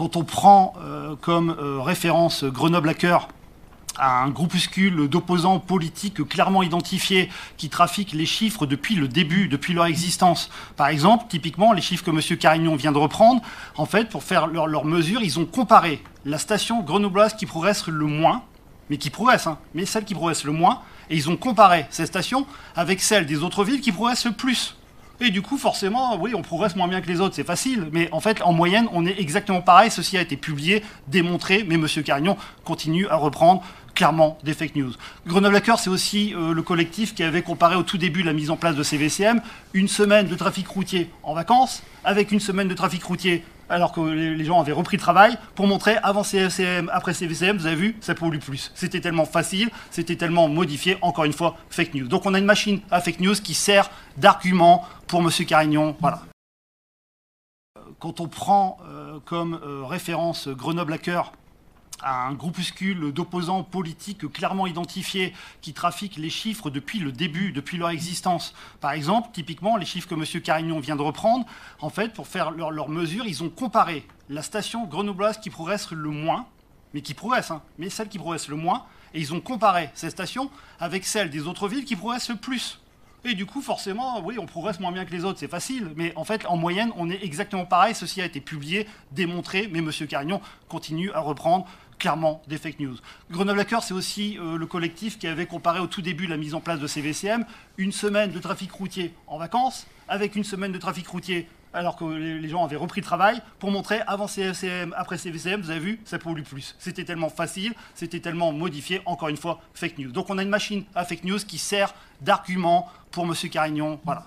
quand on prend euh, comme euh, référence Grenoble à cœur, un groupuscule d'opposants politiques clairement identifiés qui trafiquent les chiffres depuis le début, depuis leur existence. Par exemple, typiquement, les chiffres que M. Carignon vient de reprendre, en fait, pour faire leurs leur mesures, ils ont comparé la station grenobloise qui progresse le moins, mais qui progresse, hein, mais celle qui progresse le moins, et ils ont comparé ces stations avec celles des autres villes qui progressent le plus. Et du coup, forcément, oui, on progresse moins bien que les autres, c'est facile. Mais en fait, en moyenne, on est exactement pareil. Ceci a été publié, démontré, mais M. Carignon continue à reprendre clairement des fake news. Grenoble Hacker, c'est aussi euh, le collectif qui avait comparé au tout début la mise en place de CVCM une semaine de trafic routier en vacances avec une semaine de trafic routier alors que les gens avaient repris le travail, pour montrer avant CVCM, après CVCM, vous avez vu, ça pollue plus. C'était tellement facile, c'était tellement modifié, encore une fois, fake news. Donc on a une machine à fake news qui sert d'argument pour M. Carignon. Voilà. Quand on prend euh, comme euh, référence Grenoble Hacker, un groupuscule d'opposants politiques clairement identifiés qui trafiquent les chiffres depuis le début, depuis leur existence. Par exemple, typiquement, les chiffres que M. Carignon vient de reprendre, en fait, pour faire leurs leur mesures, ils ont comparé la station grenobloise qui progresse le moins, mais qui progresse, hein, mais celle qui progresse le moins, et ils ont comparé cette station avec celle des autres villes qui progressent le plus. Et du coup, forcément, oui, on progresse moins bien que les autres, c'est facile. Mais en fait, en moyenne, on est exactement pareil. Ceci a été publié, démontré, mais M. Carignon continue à reprendre clairement des fake news. Grenoble Hacker, c'est aussi euh, le collectif qui avait comparé au tout début la mise en place de CVCM une semaine de trafic routier en vacances avec une semaine de trafic routier alors que les gens avaient repris le travail, pour montrer avant CVCM, après CVCM, vous avez vu, ça pollue plus. C'était tellement facile, c'était tellement modifié, encore une fois, fake news. Donc on a une machine à fake news qui sert d'argument pour M. Carignon. Voilà.